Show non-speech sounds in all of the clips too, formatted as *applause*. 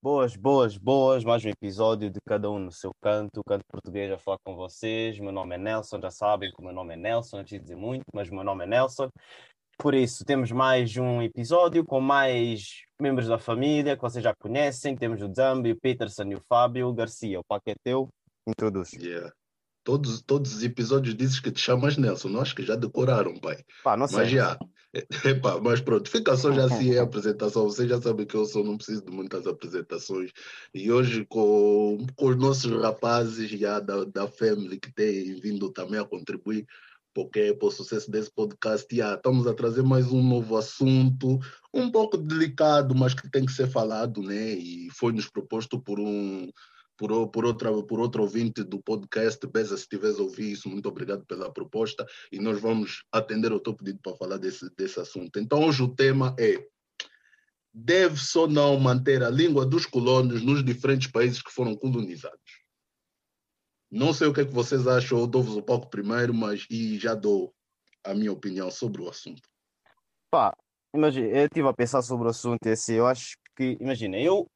Boas, boas, boas. Mais um episódio de cada um no seu canto. O canto português a falar com vocês. Meu nome é Nelson, já sabem que o meu nome é Nelson, não preciso dizer muito, mas o meu nome é Nelson. Por isso, temos mais um episódio com mais membros da família que vocês já conhecem. Temos o Zambi, o Peterson e o Fábio. Garcia, o paquete é teu. Introduz. Yeah. Todos, todos os episódios dizes que te chamas Nelson, não acho que já decoraram, pai. Pá, não sei. Mas já. *laughs* Epá, mas pronto, fica só já assim a apresentação. Vocês já sabem que eu sou, não preciso de muitas apresentações. E hoje, com, com os nossos rapazes já da, da Family que têm vindo também a contribuir porque para o sucesso desse podcast, já, estamos a trazer mais um novo assunto, um pouco delicado, mas que tem que ser falado, né? E foi-nos proposto por um por, por, outra, por outro ouvinte do podcast. Beza, se estiveres a ouvir isso, muito obrigado pela proposta e nós vamos atender o teu pedido para falar desse, desse assunto. Então, hoje o tema é deve-se ou não manter a língua dos colonos nos diferentes países que foram colonizados? Não sei o que é que vocês acham, eu dou-vos o palco primeiro, mas e já dou a minha opinião sobre o assunto. Pá, imagina, eu estive a pensar sobre o assunto e assim, eu acho que, imagina, eu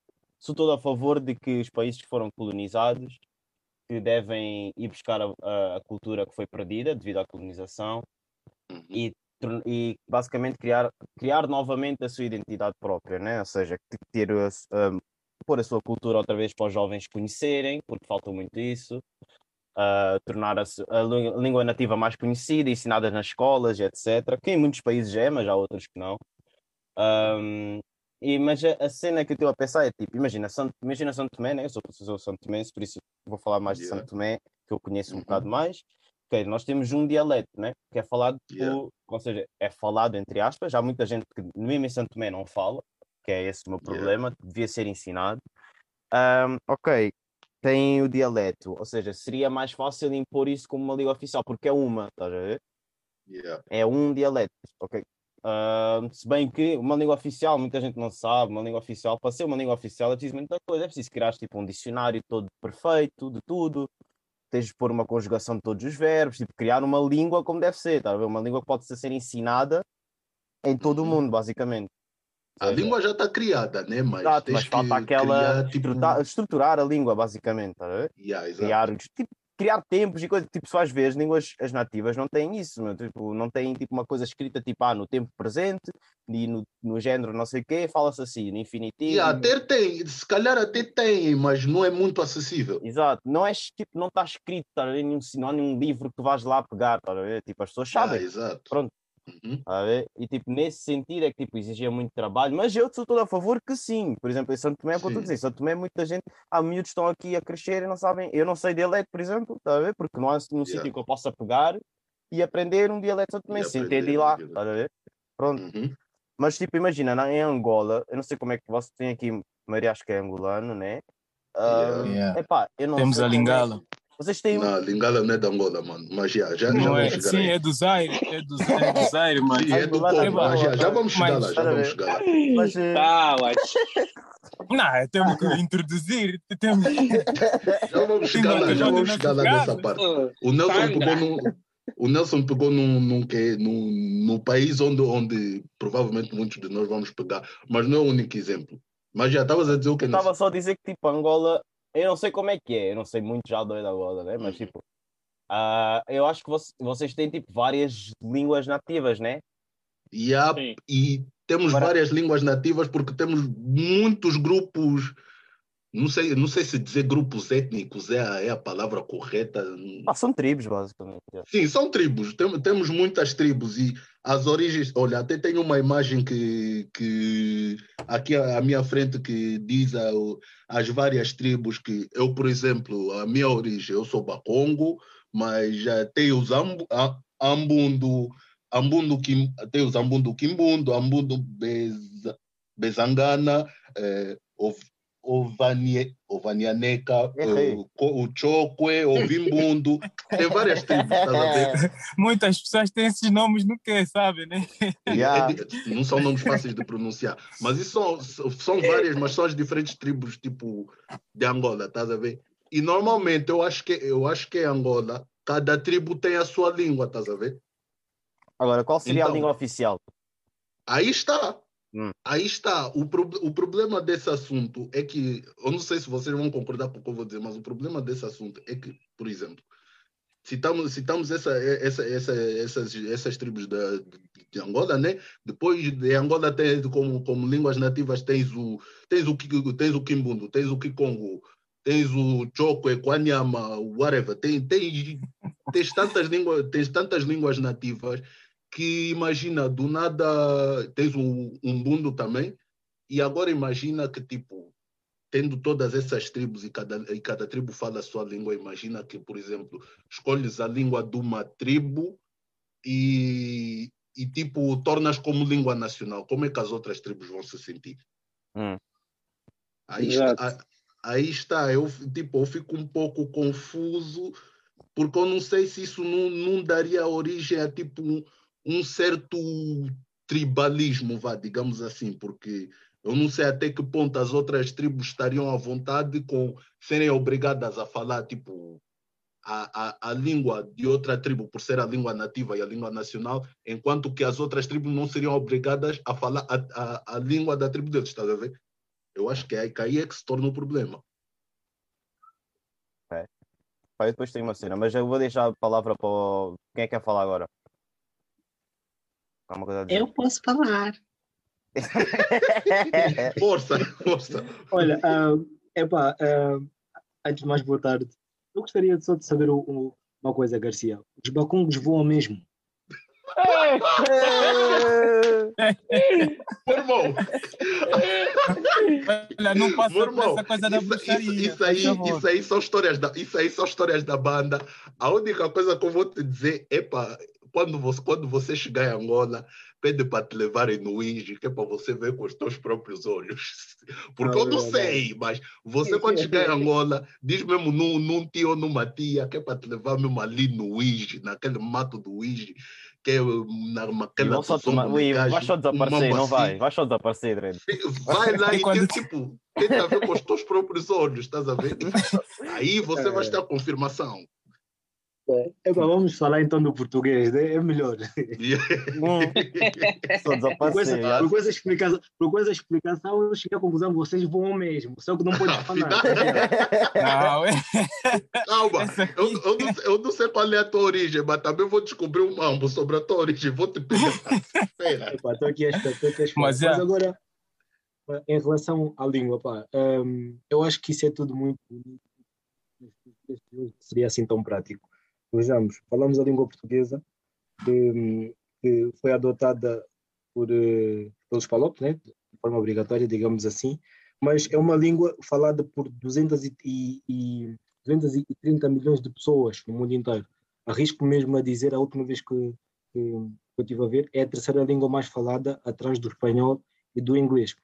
sou todo a favor de que os países que foram colonizados que devem ir buscar a, a, a cultura que foi perdida devido à colonização Uhum. e, e basicamente criar, criar novamente a sua identidade própria, né? Ou seja, ter a, um, pôr a sua cultura outra vez para os jovens conhecerem, porque falta muito isso, uh, tornar a, a lí- língua nativa mais conhecida, ensinada nas escolas, etc. Que em muitos países é, mas há outros que não. Um, e, mas a, a cena que eu estou a pensar é tipo, imagina, São, imagina São Tomé, né? Eu sou, sou São Tomé, por isso vou falar mais de Yeah. São Tomé, que eu conheço um Uhum. bocado mais. Ok, nós temos um dialeto, né? Que é falado, Yeah. por- ou seja, é falado entre aspas. Há muita gente que mesmo em São Tomé não fala, que é esse o meu Yeah. problema, devia ser ensinado. Um, ok, tem o dialeto, ou seja, seria mais fácil impor isso como uma língua oficial, porque é uma, estás a ver? Yeah. é um dialeto, ok? Ah, se bem que uma língua oficial, muita gente não sabe, uma língua oficial, para ser uma língua oficial é preciso muita coisa, é preciso criar tipo um dicionário todo perfeito, de tudo, tens de pôr uma conjugação de todos os verbos, tipo, criar uma língua como deve ser, tá a ver? Uma língua que pode ser ensinada em todo o Uhum. mundo, basicamente. A seja, língua já está criada, né? Mas, exato, mas falta que aquela criar, tipo... estruturar, a língua, basicamente, tá a ver? Yeah, criar, tipo, criar tempos e coisas, tipo, só às vezes línguas as nativas não têm isso, meu, tipo, não têm tipo uma coisa escrita tipo, ah, no tempo presente e no, no género não sei o quê, fala-se assim, no infinitivo. E até tem, se calhar até tem, mas não é muito acessível. Exato, não é tipo, não está escrito, tá não há nenhum livro que vais lá pegar, tá? Tipo, as pessoas Ah, sabem, exato. Pronto. Uhum. a ver? E tipo, nesse sentido é que tipo, exigia muito trabalho, mas eu sou todo a favor que sim. Por exemplo, em Santo Tomé, é o que eu estou a Sim. dizer, Santo Tomé, muita gente, há miúdos que estão aqui a crescer e não sabem, eu não sei dialeto, por exemplo, tá a ver? Porque não há nenhum Yeah. sítio que eu possa pegar e aprender um dialeto Santo Tomé, E sem ter aprender de ir um lá, tá a ver? Pronto. Uhum. Mas tipo, imagina, na- em Angola, eu não sei como é que você tem aqui, Maria acho que é angolano, né? Ah, Yeah. Epá, eu não Temos sei a como é Lingala. Vocês têm Não, Lingala não é de Angola, mano. Mas já, já, já é, sim, aí. é do Zaire, é do, *laughs* é do Zaire, mas Sim, é do é mas já, já vamos chegar mas- lá, já vamos chegar lá. Mas, eh, Tá, ué. não, temos que *laughs* introduzir, temos Já vamos chegar lá, já vamos chegar lá nessa parte. O Nelson pegou num, o Nelson pegou num, num, quê? num, num país onde, onde provavelmente muitos de nós vamos pegar, mas não é o único exemplo. Mas já estavas a dizer o que Eu estava só a dizer que tipo Angola, eu não sei como é que é, eu não sei muito já do Angola, né? Mas Uhum. tipo, ah, eu acho que voc- vocês têm tipo várias línguas nativas, né? E, Sim. e temos Agora- várias línguas nativas porque temos muitos grupos. Não sei, não sei se dizer grupos étnicos é a, é a palavra correta. Ah, são tribos, basicamente. é. Sim, são tribos. Tem- temos muitas tribos e as origens. Olha, até tenho uma imagem que, que aqui à minha frente que diz a- as várias tribos que eu, por exemplo, a minha origem, eu sou Bacongo, mas já tem os Ambu, a- Ambundo, Ambundo, Kim, tem os Ambundo Kimbundo, Ambundo Bez, Bezangana, eh, Ovanie, Ovanianeca, Errei. o, o Chokwe, o Vimbundo, tem várias tribos, estás a ver? muitas pessoas têm esses nomes, não quer, sabe, né? Yeah. *laughs* É não são nomes fáceis de pronunciar, mas isso são, são várias, mas são as diferentes tribos tipo de Angola, estás a ver? E normalmente eu acho que eu acho que em Angola cada tribo tem a sua língua, estás a ver? Agora, qual seria Então. a língua oficial? Aí está. Hum. Aí está. O, pro- o problema desse assunto é que, eu não sei se vocês vão concordar com o que eu vou dizer, mas o problema desse assunto é que, por exemplo, citamos, citamos essa, essa, essa, essas, essas tribos da, de Angola, né? Depois de Angola tem como, como línguas nativas tens o tens o tens o Kimbundo, tens o Kikongo, tens o Chokwe, Kwanyama, whatever. Tem, tem, tens tantas línguas, tens tantas línguas nativas que imagina do nada tens o Umbundo também e agora imagina que tipo tendo todas essas tribos e cada, e cada tribo fala a sua língua, imagina que, por exemplo, escolhes a língua de uma tribo e, e tipo, tornas como língua nacional. Como é que as outras tribos vão se sentir? Hum. Aí Exato. está, aí está, eu, tipo, eu fico um pouco confuso, porque eu não sei se isso não, não daria origem a tipo um, certo tribalismo, vá, digamos assim, porque eu não sei até que ponto as outras tribos estariam à vontade com serem obrigadas a falar, tipo, a, a, a língua de outra tribo, por ser a língua nativa e a língua nacional, enquanto que as outras tribos não seriam obrigadas a falar a, a, a língua da tribo deles, estás a ver? Eu acho que é que aí é que se torna o problema. Eu depois tenho uma cena, mas eu vou deixar a palavra para o... Quem é que quer falar agora? Dizer. Eu posso falar. *laughs* Força, força. Olha, ah, epá, ah, antes de mais, boa tarde. Eu gostaria só de saber o- o- uma coisa, Garcia. Os bacungos voam mesmo. *laughs* Irmão, Olha, não passa irmão, essa coisa da isso, bruxaria. isso, isso aí, isso aí são histórias da, isso aí são histórias da banda. A única coisa que eu vou te dizer é para quando você, quando você chegar em Angola, pede para te levarem no Igi, que é para você ver com os teus próprios olhos. *laughs* Porque Ah, eu não sei, mas você quando chegar em Angola, diz mesmo num, num tio ou numa tia, que é para te levar mesmo ali no Igi, naquele mato do Igi, que é na, naquela vão só zona Ui, vai só desaparecer, não vai? Vai só desaparecer, Dredd. Vai *laughs* lá E e, quando- tem, tipo, tenta ver com os teus próprios olhos, estás a ver? *laughs* Aí você vai ter a confirmação. Epá, vamos falar então do português, né? é melhor. Hum, só Por desaparecer. por essa explicação, por essa explicação, eu cheguei à conclusão que vocês voam mesmo, só que não pode falar. Não, é- Calma, eu, eu, não, sei- eu não sei qual é a tua origem, mas também vou descobrir um mambo sobre a tua origem. Vou te perguntar. Estou aqui a esperar, estou aqui a esperar. Mas Mas, é. agora, em relação à língua, pá, hum, eu acho que isso é tudo muito bonito. Seria assim tão prático. Vejamos, falamos a língua portuguesa, que, que foi adotada por, eh, pelos palopes, né? de forma obrigatória, digamos assim, mas é uma língua falada por 200 e, e, e 230 milhões de pessoas no mundo inteiro. Arrisco mesmo a dizer, a última vez que, que, eu estive a ver, é a terceira língua mais falada atrás do espanhol e do inglês.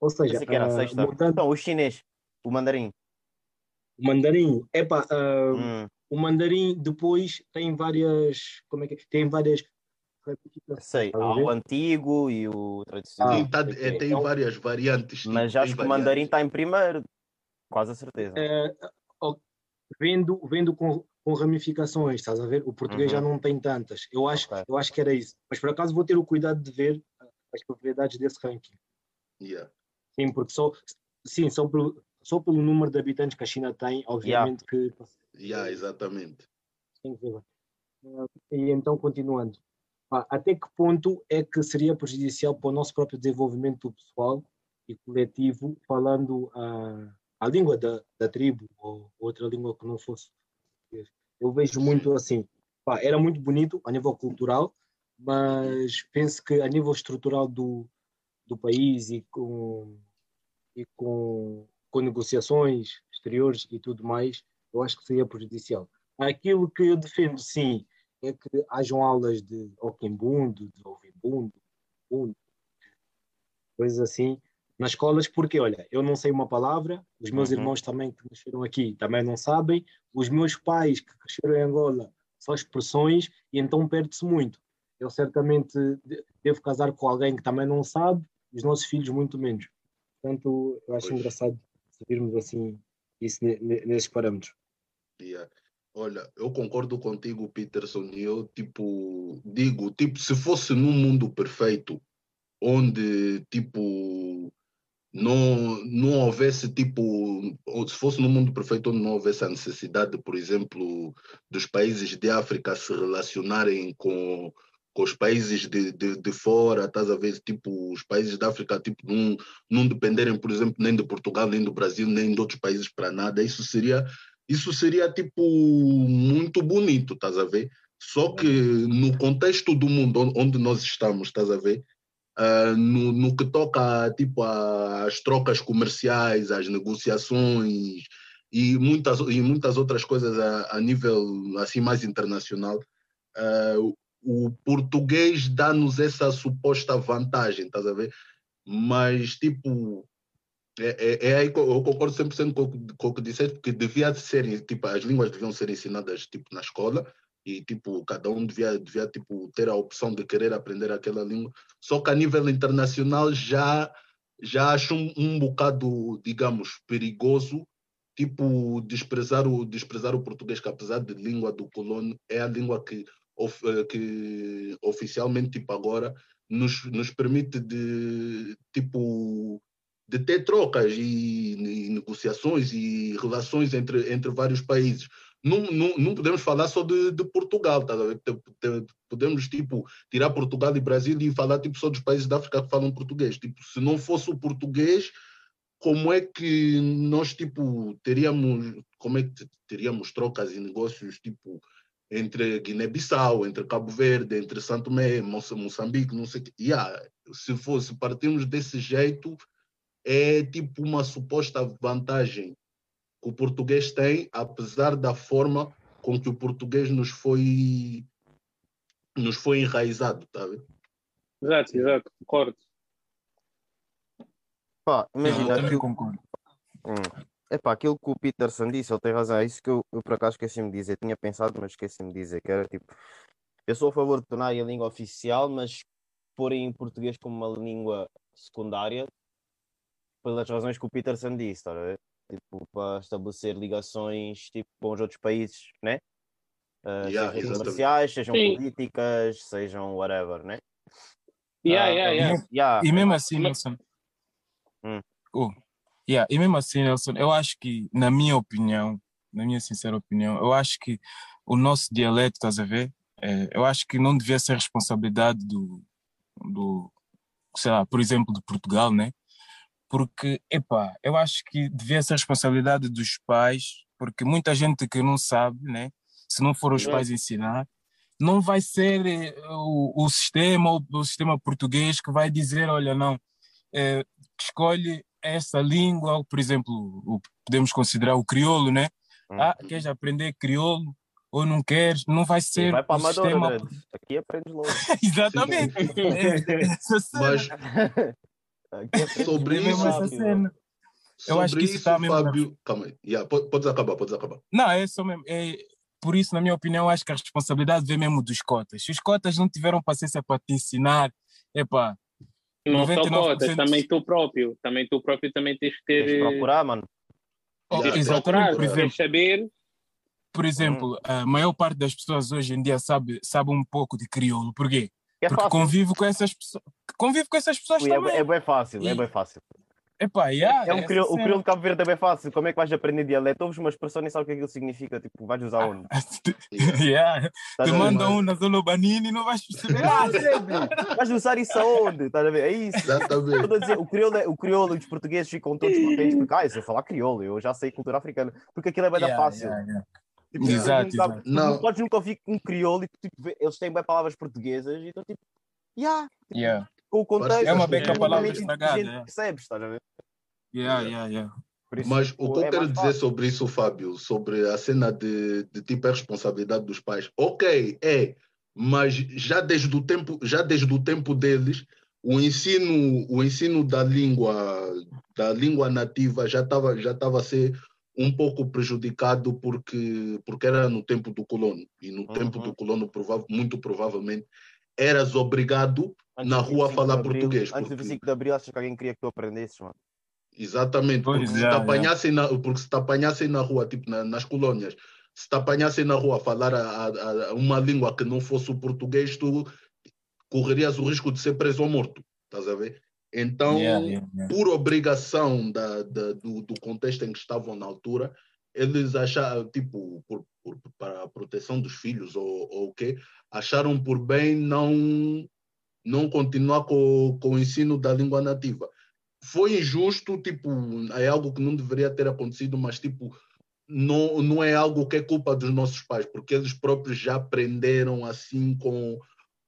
Ou seja, que era a ah, sexta. Então, o chinês, o mandarim. o mandarim, epá, ah, Hum, o mandarim depois tem várias, como é que é? Tem várias sei, há o antigo e o tradicional. Sim, tá- é, tem Então- várias variantes. tipo, Mas acho que o mandarim está em primeiro. Quase a certeza. Ó, vendo, vendo com, com ramificações, estás a ver? O português já Uhum. não tem tantas. Eu acho, Ok. eu acho que era isso. Mas por acaso vou ter o cuidado de ver as propriedades desse ranking. Yeah. Sim, porque só, sim, só pelo, só pelo número de habitantes que a China tem, obviamente que Yeah, exatamente. bem. Eh, E então, continuando, até que ponto é que seria prejudicial para o nosso próprio desenvolvimento pessoal e coletivo, falando a, a língua da, da tribo ou outra língua que não fosse? Eu vejo muito assim, era muito bonito a nível cultural, mas penso que a nível estrutural do, do país e com, e com, com negociações exteriores e tudo mais, eu acho que seria prejudicial. Aquilo que eu defendo, sim, é que hajam aulas de Okimbundo, de Ovibundo, Bundo, coisas assim, nas escolas, porque, olha, eu não sei uma palavra, os meus Uhum. irmãos também que nasceram aqui também não sabem, os meus pais que cresceram em Angola só expressões e então perde-se muito. Eu certamente de- devo casar com alguém que também não sabe, os nossos filhos muito menos. Portanto, eu acho Pois. engraçado se virmos assim isso ne- ne- nesses parâmetros. Yeah. Olha, eu concordo contigo, Peterson, e eu, tipo, digo, tipo, se fosse num mundo perfeito, onde tipo não, não houvesse tipo, se fosse no mundo perfeito onde não houvesse a necessidade, por exemplo, dos países de África se relacionarem com, com os países de, de, de fora, estás a ver, tipo, os países da África tipo, não, não dependerem, por exemplo, nem de Portugal, nem do Brasil, nem de outros países para nada, isso seria, isso seria tipo muito bonito, estás a ver? Só que no contexto do mundo onde nós estamos, estás a ver, Uh, no, no, que toca tipo, às trocas comerciais, às negociações e muitas, e muitas outras coisas a, a nível assim mais internacional, uh, o português dá-nos essa suposta vantagem, estás a ver? Mas, tipo, é, é, é eu concordo 100% com, com o que disseste, porque devia ser, tipo, as línguas deviam ser ensinadas tipo, na escola, e tipo cada um devia, devia tipo ter a opção de querer aprender aquela língua. Só que a nível internacional já já acho um, um bocado digamos perigoso tipo desprezar o desprezar o português que apesar de língua do colono é a língua que of, eh, que oficialmente tipo agora nos, nos permite de tipo de ter trocas e, e negociações e relações entre entre vários países não, não, não podemos falar só de, de Portugal, tá? podemos tipo tirar Portugal e Brasil e falar tipo só dos países da África que falam português. Tipo, se não fosse o português, como é que nós tipo teríamos, como é que teríamos trocas e negócios tipo entre Guiné-Bissau, entre Cabo Verde, entre Santo Tomé, Moçambique, não sei o que. Yeah, se fosse partirmos desse jeito, é tipo uma suposta vantagem que o português tem, apesar da forma com que o português nos foi nos foi enraizado, tá vendo? Exato, exato, concordo. Pá, imagina eu aquilo, concordo. hum, epá, aquilo que o Peterson disse, ele tem razão, é isso que eu, eu por acaso esqueci-me de dizer, tinha pensado, mas esqueci-me de dizer, que era tipo, eu sou a favor de tornar a língua oficial, mas porem em português como uma língua secundária, pelas razões que o Peterson disse, tá a ver? tipo, para estabelecer ligações tipo, com os outros países, né? Uh, Yeah, sejam comerciais, sejam Sim. políticas, sejam whatever, né? Yeah, Ah, yeah, yeah. Yeah, E mesmo assim, Nelson. Hum. Oh, yeah, E mesmo assim, Nelson, eu acho que, na minha opinião, na minha sincera opinião, eu acho que o nosso dialeto, estás a ver? É, eu acho que não devia ser responsabilidade do, do, sei lá, por exemplo, de Portugal, né? Porque, epá, eu acho que devia ser responsabilidade dos pais, porque muita gente que não sabe, né? Se não for os pais ensinar, não vai ser eh, o, o sistema, o, o sistema português que vai dizer, olha, não, eh, escolhe essa língua, ou, por exemplo, o, podemos considerar o crioulo, né? Ah, queres aprender crioulo ou não queres? Não vai ser vai para a o Amadora, sistema... Aqui aprendes logo. *laughs* Exatamente. É-. *laughs* Mas *laughs* Sobre É mesmo isso- essa cena. Eu sobre acho que isso isso, tá mesmo na- Fábio, calma aí. Yeah, po- podes acabar, podes acabar. Não, é só mesmo. É, por isso, na minha opinião, acho que a responsabilidade vem mesmo dos cotas. Se os cotas não tiveram paciência para te ensinar, epá, Não só 99% cotas, também tu próprio. Também tu próprio também tens que ter. Tens procurar, mano. oh, Yeah, exatamente, procurar, por exemplo, tens saber. por exemplo, a maior parte das pessoas hoje em dia sabe, sabe um pouco de crioulo. Por quê? É Porque fácil. convivo com essas pessoas. Convivo com essas pessoas Ui, é, também. é bem fácil, é E- bem fácil. Epá, yeah, É um essa crioulo, o crioulo de Cabo Verde é bem fácil. Como é que vais aprender dialeto? Ouves uma expressão e nem sabes o que aquilo significa. Tipo, vais usar onde? *laughs* yeah. Ver? manda um na zona banini e não vais perceber. Ah, vais usar isso aonde? Estás a ver? É isso. Exatamente. Estou a dizer, o crioulo, é- o crioulo e os portugueses ficam todos contentes porque, ah, eu sei falar crioulo, eu já sei cultura africana. Porque aquilo é bem da Yeah, fácil. yeah, yeah. Tipo, tu Exato, nunca- exato. Não. não podes nunca ouvir um crioulo e tipo, eles têm bem palavras portuguesas e tu tipo, yeah, Yeah. com o contexto. É uma tu beca completamente palavra estragada, inteligente, é. Percebes, estás a ver? Yeah, yeah, yeah. Isso, Mas o tipo, que eu é quero dizer fácil. sobre isso, Fábio, sobre a cena de, de tipo a responsabilidade dos pais, ok, é, mas já desde o tempo, já desde o tempo deles, o ensino, o ensino da língua, da língua nativa já estava já estava a ser um pouco prejudicado porque porque era no tempo do colono e no tempo Uhum. do colono prova- muito provavelmente eras obrigado Antes na do rua a 25 falar Abril- português, Antes do porque- 25 de Abril, achas que alguém queria que tu aprendesses, mano? Exatamente, Pois, porque se, te apanhassem na, porque se te apanhassem na rua, tipo na- nas colônias, se te apanhassem na rua a falar a, a- a uma língua que não fosse o português, tu correrias o risco de ser preso ou morto. Estás a ver? Então, Yeah, yeah, yeah. por obrigação da, da- do, do contexto em que estavam na altura, eles acharam, tipo, por, por- para a proteção dos filhos ou, o quê, acharam por bem não, não continuar com, com o ensino da língua nativa. Foi injusto, tipo, é algo que não deveria ter acontecido, mas, tipo, não, não é algo que é culpa dos nossos pais, porque eles próprios já aprenderam assim com,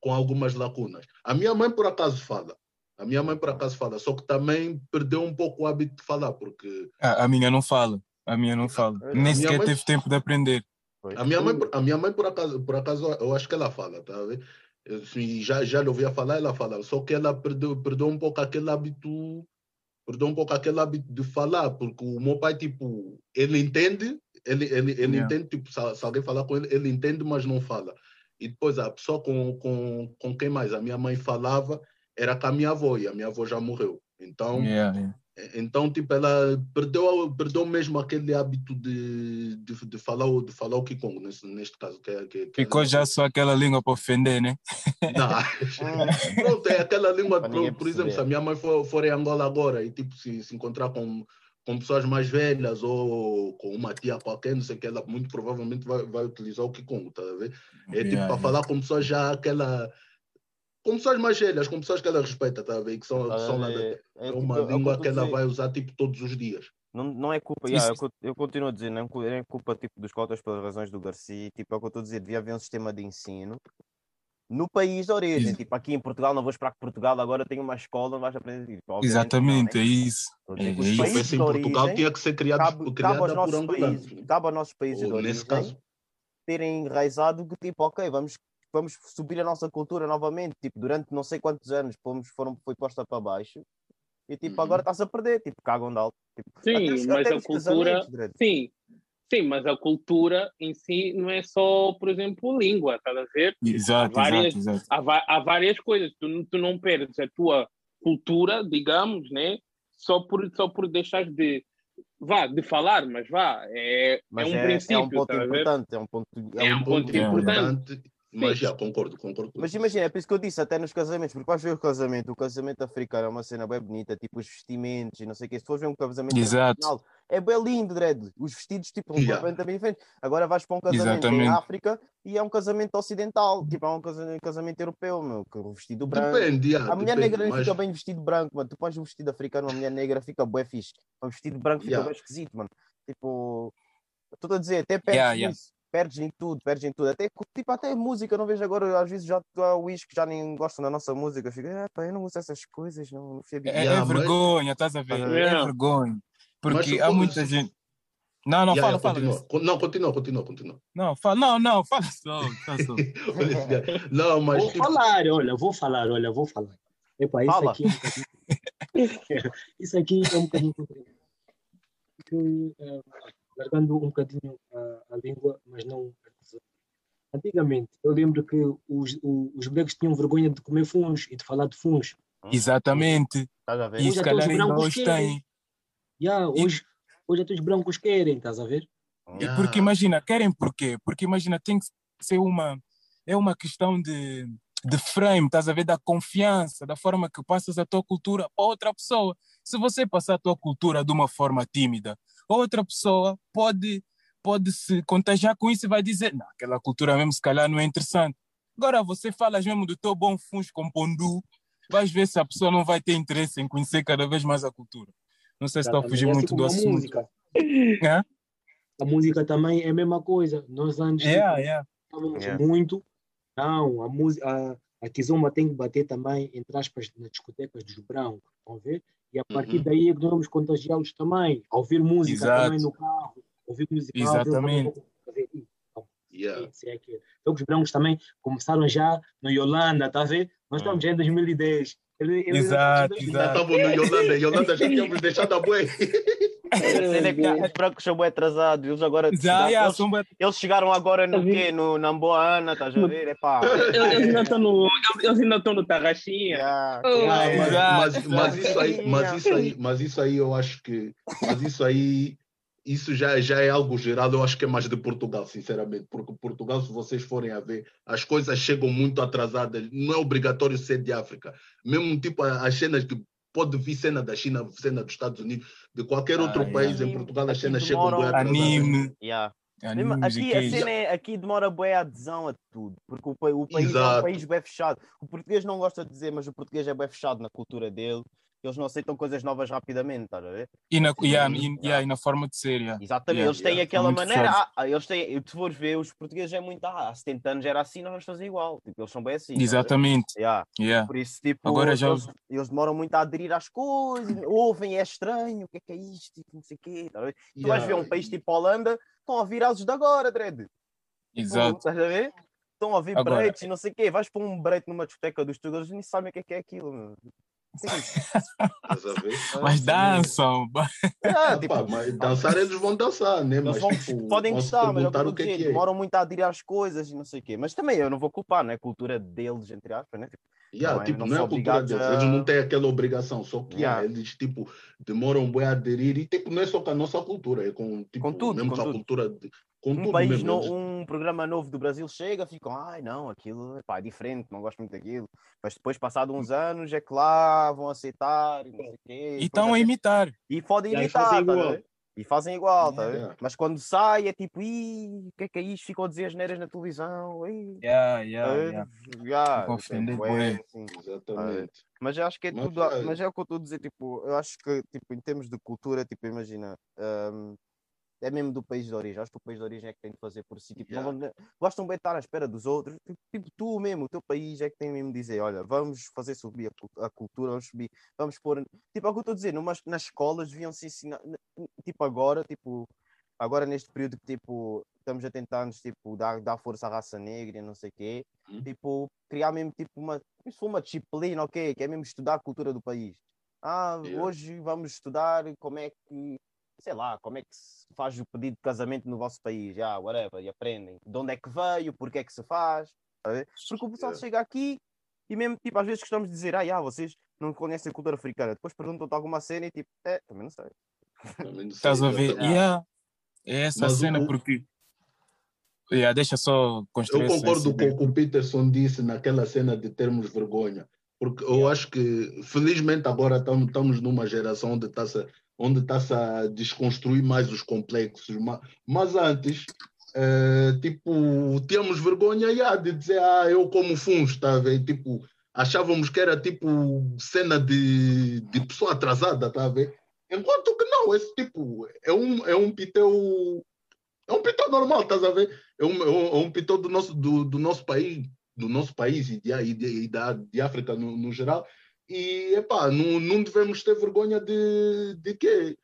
com algumas lacunas. A minha mãe, por acaso, fala. A minha mãe, por acaso, fala, só que também perdeu um pouco o hábito de falar, porque A, a minha não fala. A minha não fala. A Nem sequer mãe- teve tempo de aprender. A minha mãe, a minha mãe por acaso, por acaso, eu acho que ela fala, tá a ver? Assim, já, já lhe ouvia falar, ela fala, só que ela perdeu, perdeu um pouco aquele hábito, perdeu um pouco aquele hábito de falar, porque o meu pai, tipo, ele entende, ele, ele, ele Yeah. entende, tipo, se, se alguém falar com ele, ele entende, mas não fala. E depois a pessoa com, com, com quem mais a minha mãe falava era com a minha avó, e a minha avó já morreu. Então, Yeah, yeah. então, tipo, ela perdeu, perdeu mesmo aquele hábito de, de, de falar, o- de falar o Kikongo, nesse, neste caso. Que, é- que, que é Ficou língua- já só aquela língua para ofender, né? Não. *laughs* *laughs* Pronto, é aquela língua, por, por exemplo, se a minha mãe for, for em Angola agora e tipo, se, se encontrar com, com pessoas mais velhas ou com uma tia qualquer, não sei o que, ela muito provavelmente vai, vai utilizar o Kikongo, tá a ver? É tipo Yeah, para falar com pessoas já aquela. Com pessoas mais velhas, com pessoas que ela respeita, tá a ver? Que são, que são lá da, ver? é tipo, uma é eu língua que ela vai usar tipo todos os dias. Não, não é culpa, yeah, é eu, eu continuo a dizer, não é cu- é culpa tipo, dos cotas pelas razões do Garcia, tipo, é o que eu estou a dizer, devia haver um sistema de ensino no país de origem, Isso. tipo, aqui em Portugal, não vou esperar que Portugal agora tenha uma escola, não vais aprender, tipo, Exatamente, não, é né? isso. Dizer É isso. Se países fosse em de Portugal, origem, tinha que ser criado, cabe, cabe criada aos por nossos países, cabe aos nossos países de Ou origem nesse caso. terem enraizado que tipo, ok, vamos, vamos subir a nossa cultura novamente, tipo, durante não sei quantos anos fomos, foram, foi posta para baixo e tipo, Uhum. agora está-se a perder, tipo, cagam de alto. Tipo, Sim, até mas até a cultura-. Sim, sim, mas a cultura em si não é só, por exemplo, língua, estás a ver? Exato, Há várias- exato, exato. Há, há várias coisas. Tu, não- tu não perdes a tua cultura, digamos, né? Só por, só por deixar de, vá, de falar, mas vá, é, Mas é um é, princípio, é um ponto importante, é um ponto, É um ponto Yeah. importante. Mas já, concordo, concordo. Mas imagina, é por isso que eu disse, até nos casamentos, porque vais ver o casamento, o casamento africano é uma cena bem bonita, tipo os vestimentos e não sei o que. Se fores ver um casamento Exato. é bem lindo, Dredd. Os vestidos, tipo, Yeah. completamente diferentes. Agora vais para um casamento em Exatamente. África e é um casamento ocidental, tipo, é um casa- casamento europeu, meu, com o vestido branco. Depende, já, A mulher depende, negra mas- fica bem vestido branco, mano. Tu pões um vestido africano, uma mulher negra fica bué fixe. Um vestido branco fica Yeah. bem esquisito, mano. Tipo, estou a dizer, até perdes Yeah, yeah. Nisso. Perdes em tudo, perdes em tudo. Até, tipo, até música, não vejo agora, às vezes já há Wish que já nem gostam da nossa música. Fica, ah, pá, eu não uso essas coisas, não, não sei É, é Yeah, mas- vergonha, estás a ver? Yeah. É vergonha. Porque Mas há muita gente. Não, não, Já, fala, já, fala. continua. Não, continua, continua, continua. Não, fala, não, não, fala só. Fala só. *laughs* Não, mas Vou tipo, falar, olha, vou falar, olha, vou falar. Epa, isso Fala. aqui é um bocadinho... *laughs* isso aqui é um bocadinho *laughs* eh, largando um bocadinho a, a língua, mas não Antigamente, eu lembro que os, o- os brancos tinham vergonha de comer funs e de falar de funs. Exatamente. Estás a ver? E Hoje se até calhar os ainda brancos hoje tem. Yeah, E- hoje, hoje até os brancos querem, estás a ver? E Yeah. porque imagina, querem por quê? Porque imagina, tem que ser uma. É uma questão de, de frame, estás a ver? Da confiança, da forma que passas a tua cultura para outra pessoa. Se você passar a tua cultura de uma forma tímida, outra pessoa pode, pode se contagiar com isso e vai dizer: não, aquela cultura mesmo se calhar não é interessante. Agora você falas mesmo do teu bom funs com pondu, vais ver se a pessoa não vai ter interesse em conhecer cada vez mais a cultura. Não sei se estou a fugir Exatamente, muito do a assunto. música. Hã? A música também é a mesma coisa. Nós antes Yeah, yeah. estávamos Yeah. muito. Não, a música, a, a Kizomba tem que bater também, entre aspas, nas discotecas dos brancos, estão a ver? E a partir Uhum. daí é que nós vamos contagiá-los também, a ouvir música Exato. também no carro, ouvir música também Exatamente. fazer isso. Yeah. É aquilo. Então, os brancos também começaram já no Yolanda, tá a ver? Nós Hum. estamos já em 2010. Eles- eles Exato, estão em Já exato. estavam no Yolanda, Yolanda já tínhamos *laughs* deixado a bué. A cena é os brancos são bem atrasados. Eles agora. Já, já, eles, bué- eles chegaram agora no Tá quê? No, na Boa Ana, estás a ver? É pá. Eles ainda estão no, eles ainda estão no Tarraxinha. Yeah. Oh, mas, Exato, mas, mas exato. isso aí, mas isso aí, mas isso aí eu acho que, mas isso aí isso já, já é algo geral, eu acho que é mais de Portugal, sinceramente, porque Portugal, se vocês forem a ver, as coisas chegam muito atrasadas, não é obrigatório ser de África. Mesmo tipo as cenas que pode vir cena da China, cena dos Estados Unidos, de qualquer Ah, outro yeah. país, em Portugal as cenas chegam bem atrasadas. Anime, Yeah. Mesmo aqui, a cena é, aqui demora bué a adesão a tudo, porque o, o país é um Exato. país bem fechado. O português não gosta de dizer, mas o português é bem fechado na cultura dele. Eles não aceitam coisas novas rapidamente, estás a ver? E na, yeah, e, yeah, e na forma de ser, yeah. Exatamente, Yeah, eles têm yeah, aquela maneira. Ah, eles têm, tu fores ver, os portugueses é muito. Ah, há 70 anos era assim, nós vamos fazer igual. Tipo, eles são bem assim. Exatamente. Yeah. Yeah. Por isso, tipo, Agora já eles, eles demoram muito a aderir às coisas, ouvem, é estranho, o que é que é isto, tipo, não sei o quê. tá a ver? Tu vais ver um país tipo a Holanda, estão a ouvir asos de agora, Dread. Exato. Estás a ver? Estão a ouvir Agora- breaks e não sei o quê. Vais para um break numa discoteca dos tugas e nem sabem o que é que é aquilo. meu. *laughs* Ver? Mas sim. dançam. É, Ah, tipo, pá, mas dançar eles vão dançar, né? Mas vão- tipo, podem gostar, mas é eu o que é que é. Demoram muito a aderir às coisas e não sei o quê. Mas também eu não vou culpar, não é? Cultura deles, entre aspas, né? Tipo, Yeah, Não é- tipo, não não é a cultura deles, a- eles não têm aquela obrigação, só que Yeah. yeah, eles tipo, demoram bem a aderir e tipo, não é só com a nossa cultura, é com, tipo, Com tudo, mesmo com a cultura, de, com um país, no- um programa novo do Brasil chega, ficam, ai não, aquilo epá, é diferente, não gosto muito daquilo. Mas depois, passado uns anos, é que lá vão aceitar e não sei o quê. E estão a imitar. E podem imitar, tá? E fazem igual, tá a ver? Yeah. Mas quando sai é tipo, ih, o que é que é isto? Ficam a dizer as neiras na televisão. Ih, Yeah, tá yeah, ver? yeah. Yeah, tipo, é, assim. Exatamente. Mas eu acho que é Mas, tudo, é. mas é o que eu estou a dizer, tipo, eu acho que tipo, em termos de cultura, tipo, imagina, hum, é mesmo do país de origem, acho que o país de origem é que tem de fazer por si, tipo, não vão- gostam bem de estar à espera dos outros, tipo, tipo, tu mesmo, o teu país é que tem mesmo de dizer, olha, vamos fazer subir a, a cultura, vamos subir, vamos pôr, tipo, é o que eu estou a dizer, numas, nas escolas deviam se ensinar, tipo, agora, tipo, agora neste período que, tipo, estamos a tentar-nos, tipo, dar, dar força à raça negra e não sei o quê, Hum. tipo, criar mesmo, tipo, uma, se for uma disciplina, ok, que é mesmo estudar a cultura do país. Ah, Yeah. hoje vamos estudar como é que, sei lá, como é que se faz o pedido de casamento no vosso país, já, whatever, e aprendem de onde é que veio, porque é que se faz, porque o pessoal Yeah. chega aqui e mesmo, tipo, às vezes gostamos de dizer, ah, já, vocês não conhecem a cultura africana, depois perguntam-te alguma cena e tipo, é, também não sei. Também não sei, Estás a ver? exatamente. Yeah. É essa Mas cena o- porque. Yeah, deixa só construir Eu concordo com o que o Peterson disse naquela cena de termos vergonha, porque eu acho que, felizmente, agora estamos, estamos numa geração onde está-se onde está-se a desconstruir mais os complexos, mas, mas antes, eh, tipo, tínhamos vergonha yeah, de dizer, ah, eu como está a ver? Tipo, achávamos que era tipo cena de, de pessoa atrasada, a ver? Enquanto que não, esse tipo é um, é um piteu é um pitão normal, estás a ver? É um, é um, é pitão do nosso, do, do nosso país, do nosso país e e de, e da, de África no, no geral. E, epá, não, não devemos ter vergonha de, de quê?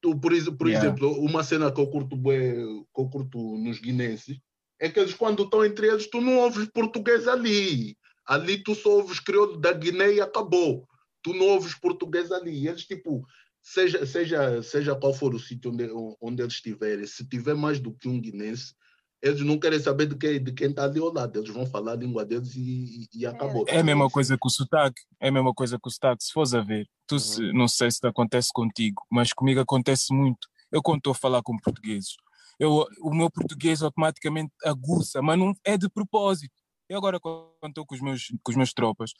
Tu, por, por Yeah. exemplo, uma cena que eu curto bué, que eu curto nos guinenses é que eles, quando estão entre eles, tu não ouves português ali. Ali tu só ouves crioulo da Guiné e acabou. Tu não ouves português ali. E eles, tipo, seja, seja, seja qual for o sítio onde, onde eles estiverem, se tiver mais do que um guinense, eles não querem saber de quem de quem está ali ao lado. Eles vão falar a língua deles e, e, e acabou. É a mesma coisa que o sotaque. É a mesma coisa que o sotaque. Se fores a ver, tu se- não sei se te acontece contigo, mas comigo acontece muito. Eu quando estou a falar com portugueses, eu, o meu português automaticamente aguça, mas não é de propósito. Eu agora quando estou com os meus, com os meus tropas,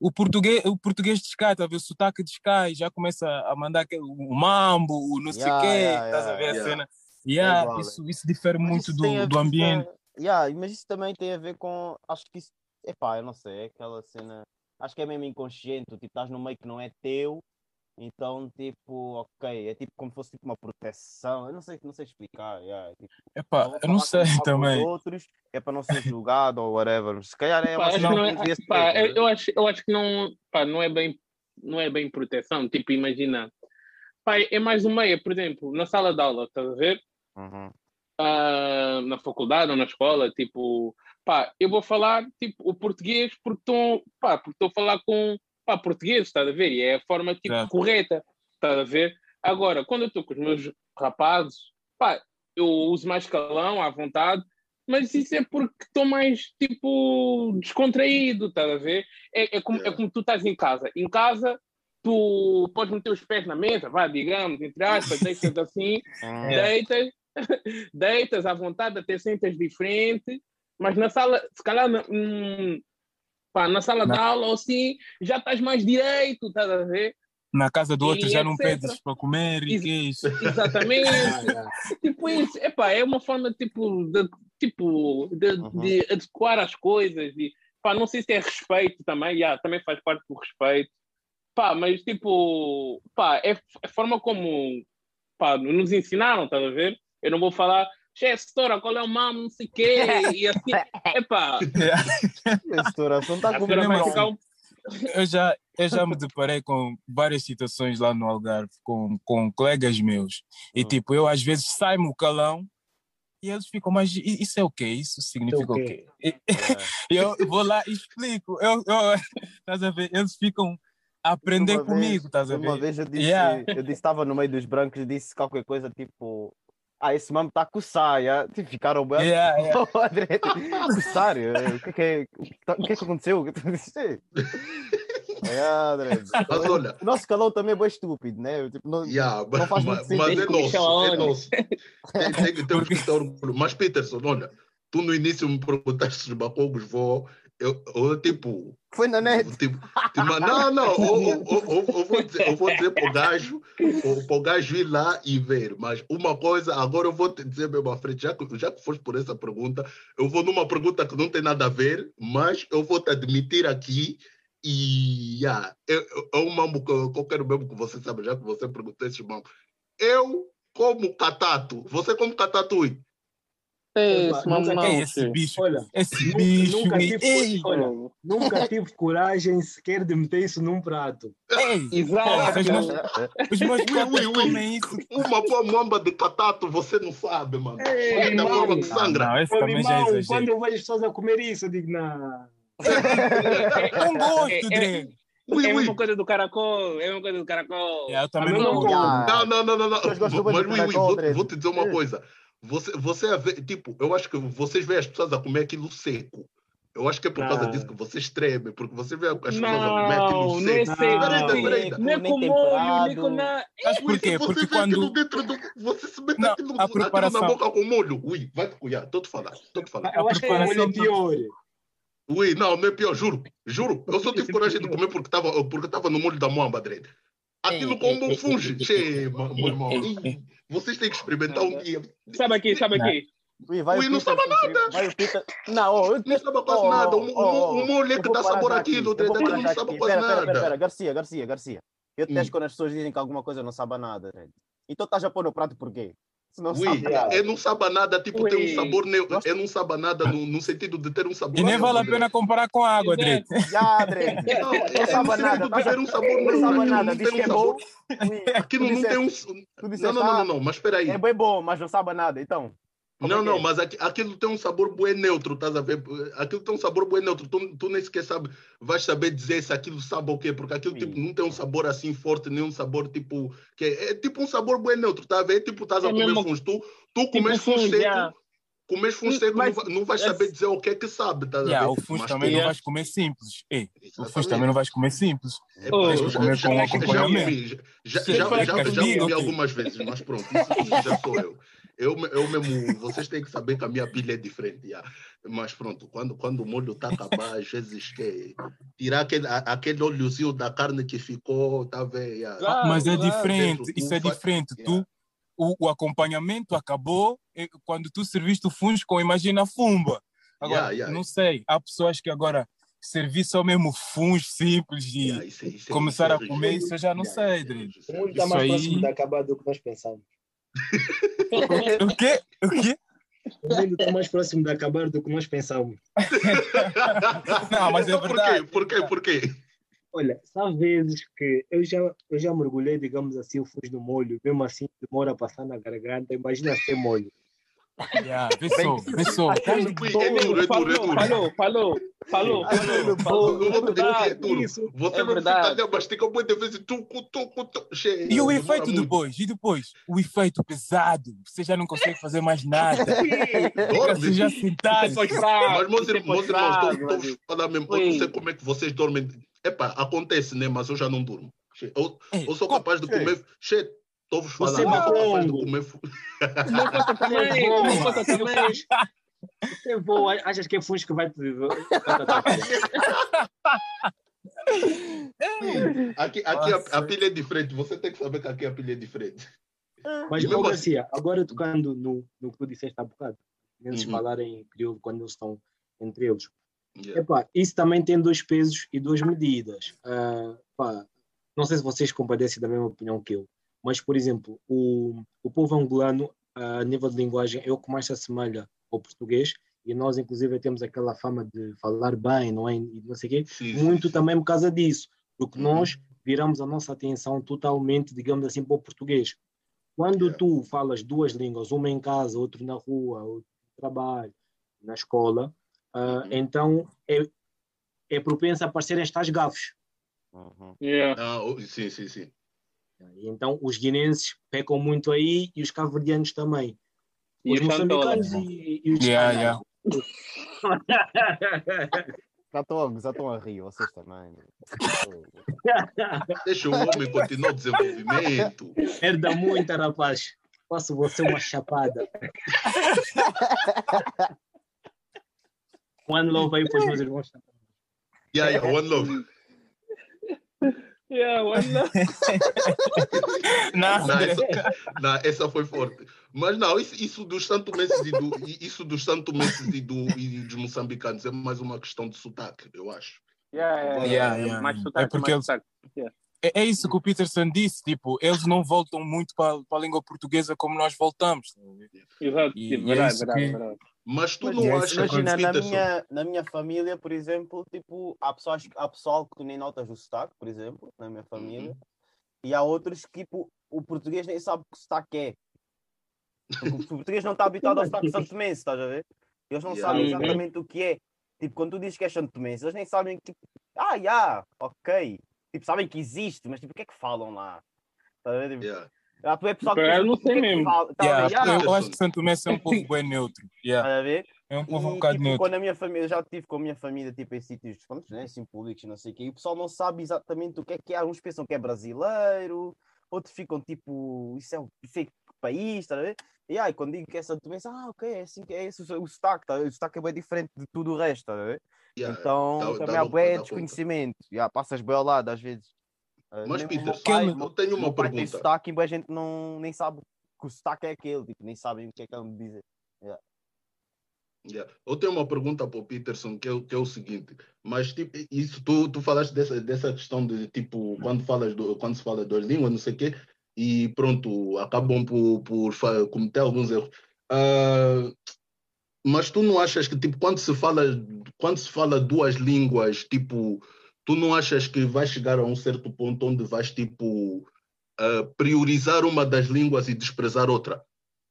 o português, o português descai, tá a ver? O sotaque descai, já começa a mandar aquele, o mambo, o não sei o Yeah, quê, yeah, estás a yeah, ver a cena? Yeah, igual, é. isso, isso difere Mas muito isso do, do ambiente. Yeah, mas isso também tem a ver com. Acho que isso. Epá, eu não sei, é aquela cena. Acho que é mesmo inconsciente. Tipo, estás num meio que não é teu, então, tipo, ok, é tipo como se fosse tipo uma proteção. Eu não sei, não sei explicar. Yeah, é tipo, Epá, eu não sei com- com *laughs* também. outros, é para não ser julgado ou whatever. mas Se calhar é Pá, uma não que é, pá, a ver? eu, acho, eu acho que não, pá, não, é bem, não é bem proteção. Tipo, imagina, pá, é mais um meio, por exemplo, na sala de aula, estás a ver? Uhum. Ah, na faculdade ou na escola, tipo, pá, eu vou falar tipo, o português porque estou a falar com pá, português, estás a ver? E é a forma tipo, Certo. correta, estás a ver? Agora, quando eu estou com os meus rapazes, pá, eu uso mais calão à vontade, mas isso é porque estou mais tipo descontraído, estás a ver? É, é, como, é como tu estás em casa. Em casa, tu podes meter os pés na mesa, vá, digamos, entre aspas, *laughs* deixas assim, Hum. deitas, *laughs* deitas à vontade, até sentas diferente, mas na sala, se calhar na, hum, pá, na sala Na- de aula ou assim, já estás mais direito, estás a ver? Na casa do outro E já não etc. pedes para comer e Ex- que é isso. *laughs* Exatamente. *laughs* Ah, já. tipo isso, epá, é uma forma tipo de, tipo, de, Uhum. de adequar as coisas e pá, não sei se é respeito também, já, também faz parte do respeito, pá, mas tipo, pá, é a forma como pá, nos ensinaram, estás a ver? Eu não vou falar, chefe, setora, qual é o mamo, não sei o quê, e assim, *laughs* epá, Esse coração está a com ficar um Eu já, eu já me deparei com várias situações lá no Algarve, com, com colegas meus. E Hum. tipo, eu às vezes saio-me o calão e eles ficam, mas isso é o quê? Isso significa o Ok. quê? E *laughs* eu vou lá e explico. Eu, eu, *laughs* estás a ver? Eles ficam a aprender Uma comigo, vez- estás a Uma ver? vez eu disse, Yeah. eu disse, estava no meio dos brancos e disse qualquer coisa tipo, ah, esse mamo está a coçar, já. Tipo, ficaram bem. Yeah, yeah. Oh, André, coçar, eh, o que é que, é, o que tá- o que é que aconteceu? *laughs* É, André. Mas olha, O nosso calão também é bem estúpido, né? Tipo, não, yeah, não faz muito mas, sentido. mas é nosso, é nosso. Tem, tem, temos que ter orgulho. Mas, Peterson, olha, tu no início me perguntaste se os bacogos vão. Eu, tipo, Foi na net. Tipo, tipo, não, não, eu, eu- eu- vou dizer, eu vou dizer para o gajo, para o gajo ir lá e ver. Mas uma coisa, agora eu vou te dizer mesmo à frente, já que, já que foste por essa pergunta, eu vou numa pergunta que não tem nada a ver, mas eu vou te admitir aqui e yeah, eu, eu- é um mambo que eu, que eu quero mesmo que você saiba, já que você perguntou esse mambo. Eu como catato, você como catatui. Esse É esse bicho, Olha, esse nunca- bicho. nunca tive- Ei, olha, nunca *laughs* tive coragem sequer de meter isso num prato. ei, Exato. Os meus, ui. comem isso. Uma boa mamba de catato, você não sabe, mano. Ei, Olha da forma que sangra. Não, esse também já é quando eu vejo as pessoas a comer isso, eu digo, não. Gosto, É- é- Dre. Ui, É a mesma coisa do caracol, é a mesma coisa do caracol. Eu também não Não, não, não, não, Mas, Ui, vou, te dizer uma É. coisa. Você, você a ver, tipo, eu acho que vocês veem as pessoas a comer aquilo seco. Eu acho que é por causa Não. disso que vocês tremem, porque você vê as pessoas a comer aquilo Não, não é seco. seco. Peraí, peraí, peraí. Nem com molho, nem com nada. Porquê? se você Porque vê aquilo quando. dentro do. Você se mete Não, aquilo, a aquilo preparação- na boca com molho. Ui, vai te cuidar. Falando. Estou-te falando. Eu acho que o molho é preparação do- pior. Ui, não, não é pior, juro. Juro. Eu só tive coragem de comer porque estava porque tava no molho da moamba, Dredd. Aquilo como um funge. Che, meu meu irmão. Vocês têm que experimentar um dia. Sabe aqui, sabe aqui. Ui, vai Ui, não Peter, sabe Vai o Peter. Não, oh, eu Não sabe quase Oh, nada. O, oh, oh. o molho Eu que vou dá sabor aqui, não sabe quase Pera, pera, pera, nada. pera, Garcia, Garcia, Garcia. Eu detesto Hum. quando as pessoas dizem que alguma coisa não sabe nada. Então estás a pôr no prato por quê? Não Ui, sabe nada. é não sabe nada, tipo, Ui. tem um sabor neutro. É não sabe nada no, no sentido de ter um sabor E nem vale a pena comparar com água, Dre. Já, Dredd. *laughs* Não, é, Não é sabe no nada. sentido de ter um sabor Não neutro. sabe Aquilo nada. não Diz tem que um é bom. Aquilo não tem um. Não, não, não, não, mas espera aí. É bem bom, mas não sabe nada. Então, como Não, é não, é? mas aqui- aquilo tem um sabor bué neutro, estás a ver? Aquilo tem um sabor bué neutro. Tu, tu nem sequer sabe, vais saber dizer se aquilo sabe o quê, porque aquilo Sim. tipo, não tem um sabor assim forte, nem um sabor tipo. Que é, é tipo um sabor bué neutro, tá a ver? Tipo, estás a É comer mesmo- fungo. Tu, tu Tipo comes fungo fungo, seco, já. comes fungo seco, mas- não, vai- não vais saber dizer o que é que sabe, estás a Yeah, ver? o fungo Mas também tu- não vais comer simples. Ei, o fungo também não vais comer simples. Epá, Oh, tens que já- comer já- com já- acompanhamento. Já, comi, já, já, já, já, algumas vezes, mas pronto, isso, isso já sou eu. Eu, eu mesmo, vocês têm que saber que a minha pilha é diferente. já. Mas pronto, quando, quando o molho está a acabar, às vezes que tirar aquele, aquele óleozinho da carne que ficou, tá vendo? Claro, Mas é claro. diferente, Dentro, isso é vai- diferente. Yeah. Tu, o, o acompanhamento acabou e quando tu serviste o fungo com, imagina, fumba. Agora, Yeah, yeah. não sei, há pessoas que agora servir só mesmo fungo simples e Já, isso isso começar isso é a comer isso eu já não sei, isso é Dre. rígido, O mundo está Isso mais aí- próximo de acabar do que nós pensamos. O quê? O quê? O mundo está mais próximo de acabar do que nós pensamos. Não, mas é Então, por quê? verdade. Por quê? Por quê? Olha, há vezes que eu já, eu já mergulhei, digamos assim, o fundo no molho, mesmo assim demora a passar na garganta, imagina ser molho. Yeah, é duro, é duro, é Falou, falou, falou, falou, falou, não, falou. Eu vou te dizer que é verdade. duro. Você É não fica verdade. ali a mastigar muitas vezes. Tucu, tucu, tucu, cheio, E o efeito depois? E depois? O efeito pesado. Você já não consegue fazer mais nada. Assim já sentado. Mas, meus, ir- meus irmãos, estou- falar mesmo. Eu não sei como é que vocês dormem. Epá, acontece, né? Mas eu já não durmo. Ou sou capaz de comer. Che, estou-vos Você falando, comer. fu- Uma coisa também, uma coisa também. Você voa, achas que é Funcho que vai te. *laughs* Aqui, aqui a, Nossa. a pilha é diferente. Você tem que saber que aqui a pilha é diferente. Mas, ô, assim- Garcia, agora tocando no, no que tu disseste há bocado, eles Uhum. falarem crioulo quando eles estão entre eles. Yeah. Epá, isso também tem dois pesos e duas medidas. Ah, pá, não sei se vocês compadecem da mesma opinião que eu, mas, por exemplo, o, o povo angolano, a nível de linguagem, é o que mais se assemelha ao português e nós, inclusive, temos aquela fama de falar bem, não é? E não sei o quê. Sim, Muito sim. também por causa disso, porque Uhum. nós viramos a nossa atenção totalmente, digamos assim, para o português. Quando Yeah. tu falas duas línguas, uma em casa, outra na rua, outro no trabalho, na escola, ah, Uhum. então é, é propenso a aparecerem estas gafes. Uhum. Yeah. Ah, sim, sim, sim. E então os guinenses pecam muito aí e os cabo-verdianos também. E os moçambicanos e, e os Yeah, espanhóis. *laughs* Já estão a, já estão a rir, vocês também. *laughs* Deixa o homem continuar o desenvolvimento. Herda muito, rapaz. Faço você uma chapada. *laughs* One love aí para os meus irmãos. Yeah, yeah, one love. Yeah, why not? *laughs* Não, Não, essa, não, essa foi forte. Mas não, isso, isso dos santomenses e do, isso dos santomenses e, do, e dos moçambicanos é mais uma questão de sotaque, eu acho. Yeah, yeah, Yeah, yeah. yeah, Mais yeah. sotaque, É porque mais sotaque. é, é isso que o Peterson disse, tipo, eles não voltam muito para, para a língua portuguesa como nós voltamos. tá? Exato, E- sim, e é verdade, isso verdade, que- verdade. Mas tu Mas não é achas, Imagina, na minha, na minha família, por exemplo, tipo, há, pessoas, há pessoal que tu nem notas o sotaque, por exemplo, na minha família, e há outros que, tipo, o português nem sabe o que sotaque é. Porque o português não está habituado ao sotaque santomense, estás a ver? Eles não Yeah. sabem Uhum. exatamente o que é. Tipo, quando tu dizes que é santomense, eles nem sabem, tipo, ah, já, ok. Tipo, sabem que existe, mas tipo, o que é que falam lá? Estás a ver? Tipo, Yeah. Ah, é pessoal que Eu não sei é que mesmo. fala? Tá a Yeah, ver? Yeah, eu, acho que Santo Tomé é um povo bem neutro. Yeah, ver? é um povo um E, bocado tipo, neutro. quando a minha família, eu já estive com a minha família tipo, em sítios pronto, né, assim, públicos, e não sei o quê, e o pessoal não sabe exatamente o que é que é. Uns pensam que é brasileiro, outros ficam tipo, isso é, é que país, tá a ver? E aí, quando digo que é Santo Tomé, ah, ok, é assim que é esse o, o sotaque, tá? o sotaque é bem diferente de tudo o resto, tá a ver? Yeah, Então dá- também dá há dar desconhecimento, Já, passas bem ao lado às vezes. Ah, Mas, Peter, pai, eu meu- tenho uma pai tem pergunta. sotaque e boa gente não, nem sabe que o sotaque é aquele, tipo, nem sabem o que é que é de dizer. Yeah. Eu tenho uma pergunta para o Peterson, que é, o- que é o seguinte, mas tipo, isso tu, tu falaste dessa, dessa questão de tipo, quando, falas do, quando se fala duas línguas, não sei o quê, e pronto, acabam por, por cometer alguns erros. Ah, mas tu não achas que tipo, quando se fala quando se fala duas línguas, tipo, tu não achas que vai chegar a um certo ponto onde vais tipo ah, priorizar uma das línguas e desprezar outra?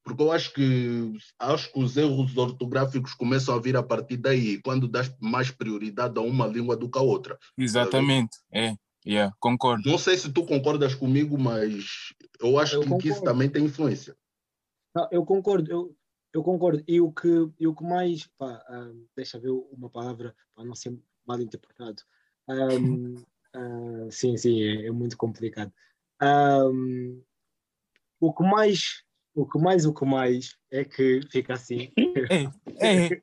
Porque eu acho que acho que os erros ortográficos começam a vir a partir daí, quando das mais prioridade a uma língua do que a outra. Exatamente, é. Yeah, concordo. Não sei se tu concordas comigo, mas eu acho Eu que, que isso também tem influência. Não, eu concordo, eu, eu concordo. E o que, e o que mais, pá, ah, deixa eu ver uma palavra para não ser mal interpretado. Ahm, ah, sim, sim, é, é muito complicado. Ahm, o que mais, o que mais, o que mais é que fica assim. É, é, é,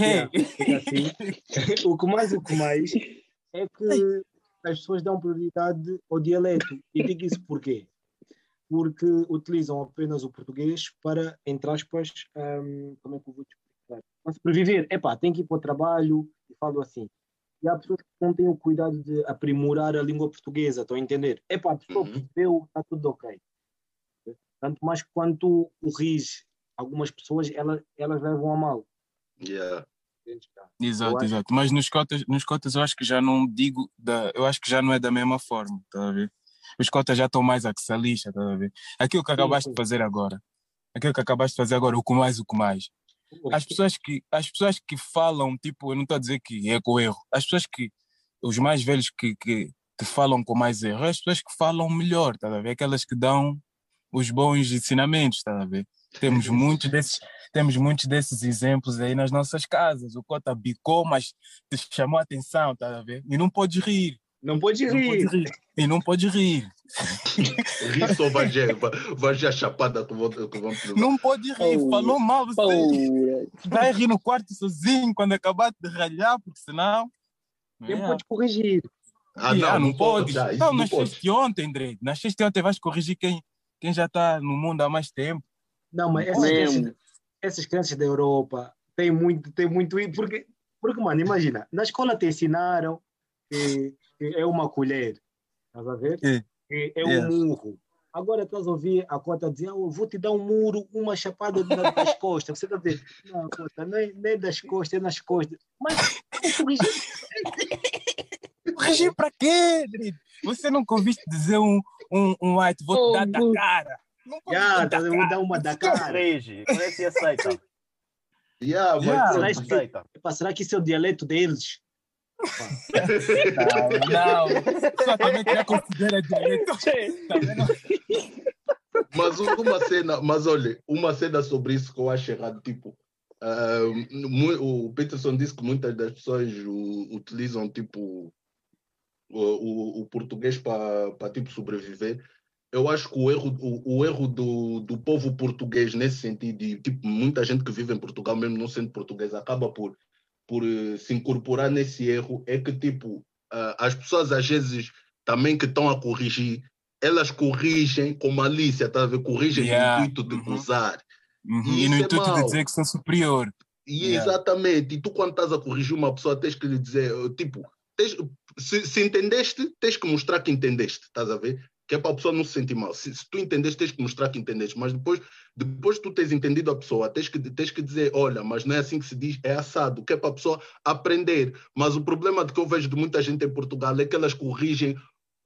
Yeah, fica assim. o que mais, o que mais é que as pessoas dão prioridade ao dialeto. E digo isso porquê? Porque utilizam apenas o português para, entre aspas, hum, como é que eu vou te explicar? Para sobreviver. Epá, tem que ir para o trabalho e falo assim. E há pessoas que não têm o cuidado de aprimorar a língua portuguesa, estão a entender? Epá, a pessoa Uhum. percebeu, está tudo ok. Tanto mais que quando tu corriges algumas pessoas, elas, elas levam a mal. Yeah. Exato, exato. Mas nos cotas, nos cotas eu acho que já não digo, da, eu acho que já não é da mesma forma, tá a ver? Os cotas já estão mais a que se lixa, tá a ver? Aquilo que Sim, acabaste sim. de fazer agora, aquilo que acabaste de fazer agora, o que mais, o que mais. As pessoas que, as pessoas que falam, tipo, eu não estou a dizer que é com erro, as pessoas que, os mais velhos que, que, que falam com mais erro, as pessoas que falam melhor, tá a ver? Aquelas que dão os bons ensinamentos, tá a ver? Temos *laughs* muitos desses, temos muitos desses exemplos aí nas nossas casas. O Cota bicou, mas te chamou a atenção, tá a ver? E não pode rir. Não pode Não pode rir. rir. E não pode rir. *laughs* Ri só vai já, vai já chapada te levar. Não pode rir, falou mal, você vai rir no quarto sozinho quando acabar de ralhar, porque senão. Quem É. pode corrigir? Ah, Yeah, não, pode. já, Então, não pode. nasceste ontem, Dre. Nasceste ontem, vais corrigir quem, quem já está no mundo há mais tempo. Não, mas essas crianças, essas crianças da Europa têm muito, têm muito porque, porque, mano, imagina, na escola te ensinaram é uma colher, estás a ver? É. É Yeah. um murro. Agora estás a ouvir a cota dizer, ah, eu vou te dar um muro, uma chapada das costas. Você está a dizer, não, cota, nem, nem das costas, é nas costas. Mas corrigir? Corrigir para quê, Dre? Você nunca ouviste dizer um, um, um white, vou te Oh, dar da cara. Não pode Já, dar cara. uma da é cara. é que se aceita? Yeah, Yeah. Será isso que- será que isso é o dialeto deles? Não. Só também já considera vendo? Mas uma cena, mas olha, uma cena sobre isso que eu acho errado, tipo, ah, mu- o Peterson disse que muitas das pessoas utilizam tipo o, o- o português para tipo sobreviver. Eu acho que o erro, o, o erro do, do povo português nesse sentido, e tipo, muita gente que vive em Portugal, mesmo não sendo português, acaba por, por eh, se incorporar nesse erro, é que tipo, ah, as pessoas às vezes também que estão a corrigir, elas corrigem com malícia, tá a ver? Corrigem Yeah, no intuito de uhum. gozar. Uhum, E E no é intuito de mau. dizer que sou superior. E Yeah. exatamente, e tu quando estás a corrigir uma pessoa, tens que lhe dizer, eh, tipo, tens- se, se entendeste, tens que mostrar que entendeste, estás a ver? Que é para a pessoa não se sentir mal. Se, se tu entendeste, tens que mostrar que entendeste, mas depois, depois que tu tens entendido a pessoa, tens que, tens que dizer, olha, mas não é assim que se diz, é assado, que é para a pessoa aprender. Mas o problema de que eu vejo de muita gente em Portugal é que elas corrigem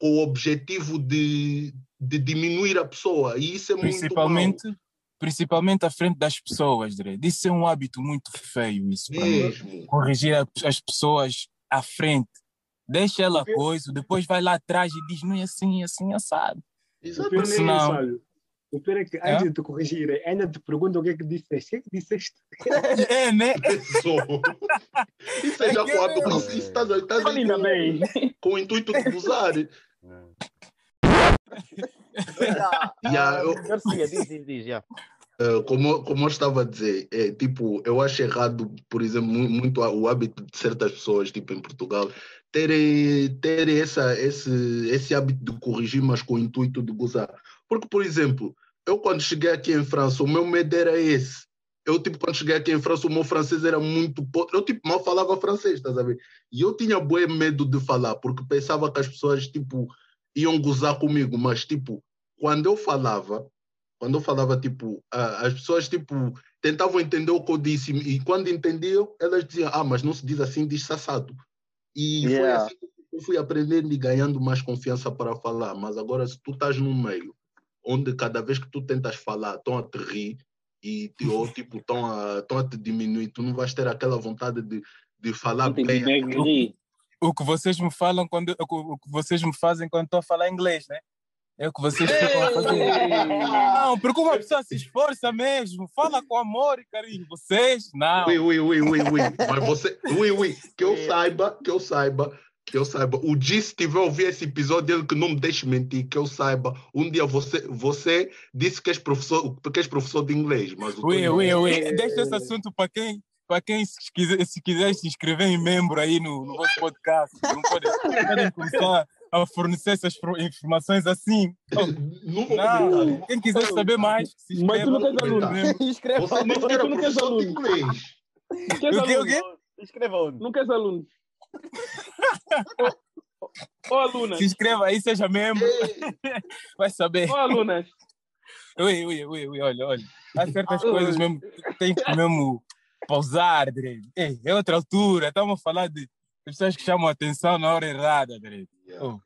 com o objetivo de, de diminuir a pessoa, e isso é muito mal. Principalmente, principalmente à frente das pessoas, Dre. Isso é um hábito muito feio, isso para mim. Mesmo. Corrigir as pessoas à frente. Deixa ela coisa, depois vai lá atrás e diz, não é assim, é assim, assado. O Exatamente. não é senão-. O pior é que É? antes de te corrigirem, ainda te perguntam o que é que disseste. O que é que disseste? É, né? Sou. *laughs* Isso é já com hábito. Isso, isso estás, Ainda com, bem. com o intuito de gozar. Ah, Yeah, eu- Garcia, diz, diz, diz, já. Uh, como, como eu estava a dizer, é, tipo, eu acho errado, por exemplo, mu- muito o hábito de certas pessoas, tipo em Portugal, terem, terem essa, esse, esse hábito de corrigir, mas com o intuito de gozar. Porque, por exemplo, eu quando cheguei aqui em França, o meu medo era esse. Eu, tipo, quando cheguei aqui em França, o meu francês era muito podre. Eu, tipo, mal falava francês, estás a ver? E eu tinha bué medo de falar, porque pensava que as pessoas, tipo, iam gozar comigo. Mas, tipo, quando eu falava, quando eu falava, tipo, as pessoas, tipo, tentavam entender o que eu disse. E quando entendiam, elas diziam, ah, mas não se diz assim, diz sassado. E foi Yeah. assim que eu fui aprendendo e ganhando mais confiança para falar. Mas agora, se tu estás num meio onde cada vez que tu tentas falar, estão a te rir e te- ou *laughs* tipo, estão a, estão a te diminuir, tu não vais ter aquela vontade de, de falar Não bem. O que vocês me falam quando o que vocês me fazem quando estou a falar inglês, né? É o que vocês ficam a fazer. Não, porque uma pessoa se esforça mesmo, fala com amor e carinho. Vocês, não. Ui, ui, ui, ui, ui. Mas você, ui, ui, que eu saiba, que eu saiba, que eu saiba. O G, se tiver ouvir esse episódio, ele que não me deixe mentir, que eu saiba. Um dia você, você disse que és professor, que és professor de inglês, mas o Ui, ui, ui. Deixa esse assunto para quem, para quem se, quiser, se quiser se inscrever em membro aí no, no vosso podcast. Não podem, podem começar a fornecer essas informações assim. Não quem quiser saber mais, se Mas tu não inscreva. tens aluno. membro. Escreva Você era tu não queres aluno. inglês. Queres O quê, o alunos? quê? Escreva onde? Não queres alunos? *laughs* Ou alunas? Se inscreva aí, seja membro, *laughs* vai saber. Ou alunas? Ui, ui, ui, ui, olha, olha. Há certas coisas mesmo que tem que mesmo pausar. Ei, é outra altura. Estamos a falar de pessoas que chamam a atenção na hora errada, direito. Yeah. Oh,